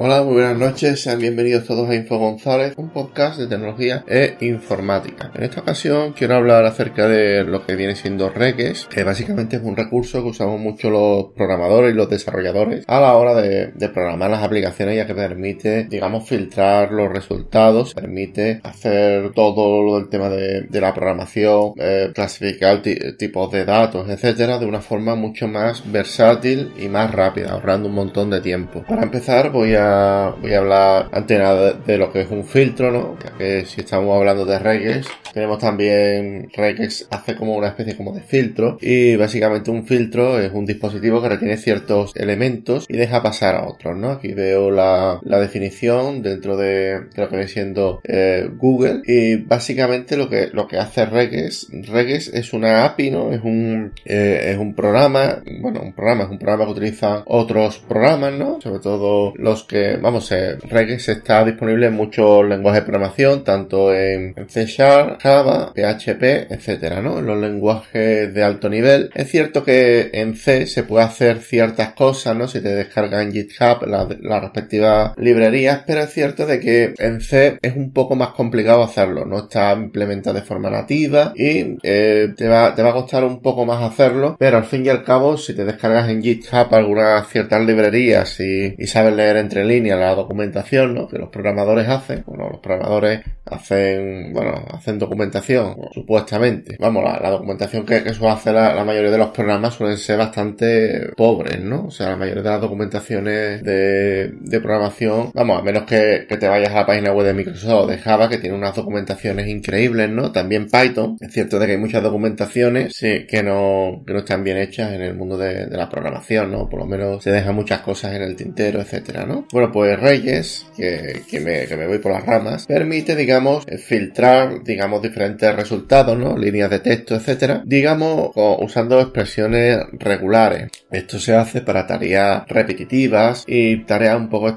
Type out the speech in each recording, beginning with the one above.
Hola, muy buenas noches, sean bienvenidos todos a Info González, un podcast de tecnología e informática. En esta ocasión quiero hablar acerca de lo que viene siendo Regex, que básicamente es un recurso que usamos mucho los programadores y los desarrolladores a la hora de, programar las aplicaciones ya que permite, digamos, filtrar los resultados, permite hacer todo lo del tema de, la programación, eh, clasificar tipos de datos, etcétera, de una forma mucho más versátil y más rápida, ahorrando un montón de tiempo. Para empezar voy a voy a hablar antes de, lo que es un filtro, ¿no? Ya que si estamos hablando de regex, tenemos también regex hace como una especie como de filtro y básicamente un filtro es un dispositivo que retiene ciertos elementos y deja pasar a otros, ¿no? Aquí veo la, definición dentro de, lo que viene siendo eh, Google y básicamente lo que, lo que hace regex, regex es una API, ¿no? Es un, eh, es un programa, bueno, un programa, es un programa que utiliza otros programas, ¿no? Sobre todo los que, vamos, eh, Regex está disponible en muchos lenguajes de programación, tanto en, C Sharp, Java, PHP, etcétera, ¿no? En los lenguajes de alto nivel. Es cierto que en C se puede hacer ciertas cosas, ¿no? Si te descargas en GitHub las respectivas librerías, pero es cierto de que en C es un poco más complicado hacerlo, no está implementado de forma nativa y eh, te, va, te va a costar un poco más hacerlo, pero al fin y al cabo, si te descargas en GitHub algunas ciertas librerías y, y sabes leer entre línea la documentación, ¿no? Que los programadores hacen. Bueno, los programadores hacen, bueno, hacen documentación, supuestamente. Vamos, la, documentación que, que suele hacer la, mayoría de los programas suelen ser bastante pobres, ¿no? O sea, la mayoría de las documentaciones de, programación, vamos, a menos que, te vayas a la página web de Microsoft o de Java, que tiene unas documentaciones increíbles, ¿no? También Python. Es cierto de que hay muchas documentaciones, sí, que no, que no están bien hechas en el mundo de, de la programación, ¿no? Por lo menos se dejan muchas cosas en el tintero, etcétera, ¿no? Bueno, pues Reyes, que, que, me, que me voy por las ramas, permite, digamos, filtrar, digamos, diferentes resultados, ¿no? Líneas de texto, etcétera, digamos, usando expresiones regulares. Esto se hace para tareas repetitivas y tareas un poco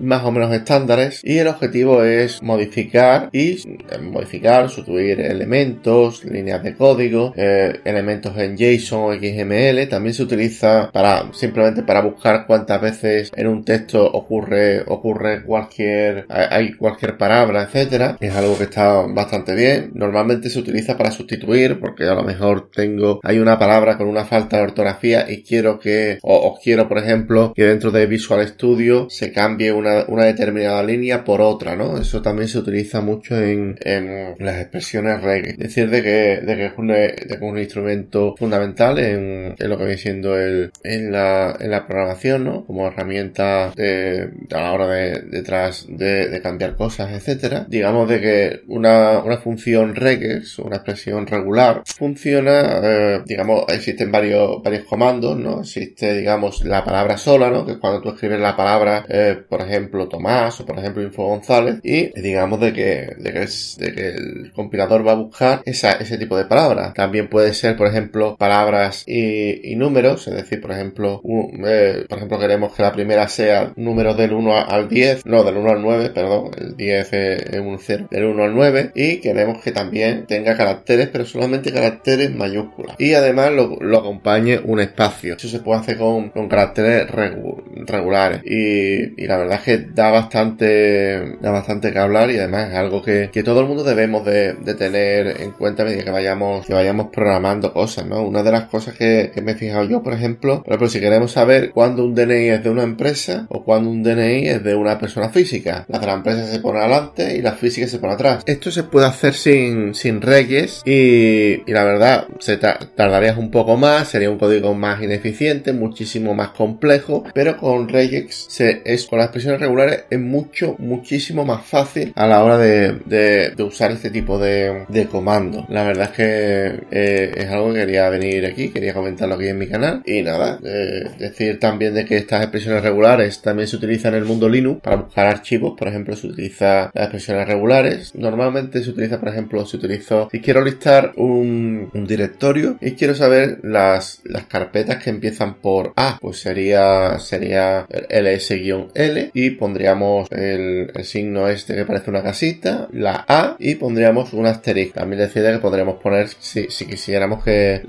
más o menos estándares y el objetivo es modificar y eh, modificar, sustituir elementos, líneas de código, eh, elementos en JSON o XML. También se utiliza para simplemente para buscar cuántas veces en un texto ocurre, ocurre cualquier, hay cualquier palabra, etcétera. Es algo que está bastante bien. Normalmente se utiliza para sustituir, porque a lo mejor tengo, hay una palabra con una falta de ortografía y quiero que, o, quiero, por ejemplo, que dentro de Visual Studio se cambie una, una determinada línea por otra, ¿no? Eso también se utiliza mucho en, en las expresiones reggae. Es decir, de que, de que es un, de que un instrumento fundamental en, en, lo que viene siendo el, en la, en la programación, ¿no? Como herramienta de a la hora de, detrás de, cambiar cosas, etcétera. Digamos de que una, una función regex, una expresión regular, funciona, eh, digamos, existen varios, varios comandos, ¿no? Existe, digamos, la palabra sola, ¿no? Que cuando tú escribes la palabra, eh, por ejemplo, Tomás o por ejemplo Info González y digamos de que, de que, es, de que el compilador va a buscar esa, ese tipo de palabras. También puede ser, por ejemplo, palabras y, números, es decir, por ejemplo, eh, por ejemplo, queremos que la primera sea número del 1 al 10, no, del 1 al 9, perdón, el 10 es un 0, del 1 al 9 y queremos que también tenga caracteres, pero solamente caracteres mayúsculas. Y además lo, acompañe un espacio. Eso se puede hacer con, con caracteres regulares. Y, y, la verdad es que da bastante, da bastante que hablar y además es algo que, que todo el mundo debemos de, de tener en cuenta a medida que vayamos, que vayamos programando cosas, ¿no? Una de las cosas que, me he fijado yo, por ejemplo, por si queremos saber cuándo un DNI es de una empresa o cuándo un DNI es de una persona física. La la empresa se pone adelante y la física se pone atrás. Esto se puede hacer sin, sin reyes y, y la verdad se tardarías un poco más, sería un código más ineficiente, muchísimo más complejo, pero con regex se, es con las expresiones regulares es mucho, muchísimo más fácil a la hora de, de, usar este tipo de, de comando. La verdad es que eh, es algo que quería venir aquí, quería comentarlo aquí en mi canal y nada, eh, decir también de que estas expresiones regulares también se utiliza en el mundo Linux para buscar archivos, por ejemplo, se utiliza las expresiones regulares. Normalmente se utiliza, por ejemplo, si utilizo, si quiero listar un, directorio y quiero saber las, carpetas que empiezan por A, pues sería, sería ls-l y pondríamos el, signo este que parece una casita, la A y pondríamos un asterisco. También decía que podríamos poner, si, si quisiéramos que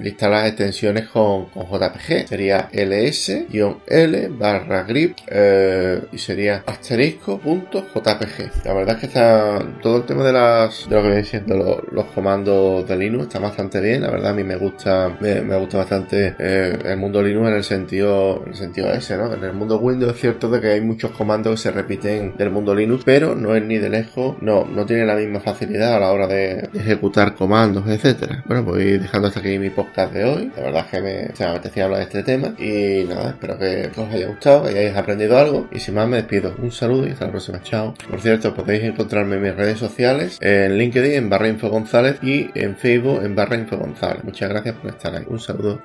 listar las extensiones con, con JPG, sería ls-l barra grip eh, y sería asterisco.jpg. La verdad es que está todo el tema de las de lo que viene siendo los, comandos de Linux está bastante bien. La verdad a mí me gusta me, gusta bastante eh, el mundo Linux en el sentido en el sentido ese, ¿no? En el mundo Windows es cierto de que hay muchos comandos que se repiten del mundo Linux, pero no es ni de lejos, no no tiene la misma facilidad a la hora de, ejecutar comandos, etcétera. Bueno, pues voy dejando hasta aquí mi podcast de hoy. La verdad es que me, me apetecía hablar de este tema y nada, espero que os haya gustado, que hayáis aprendido algo y sin más me despido. Un saludo y hasta la próxima. Chao. Por cierto, podéis encontrarme en mis redes sociales, en LinkedIn en barra Info González y en Facebook en barra Info González. Muchas gracias por estar ahí. Un saludo.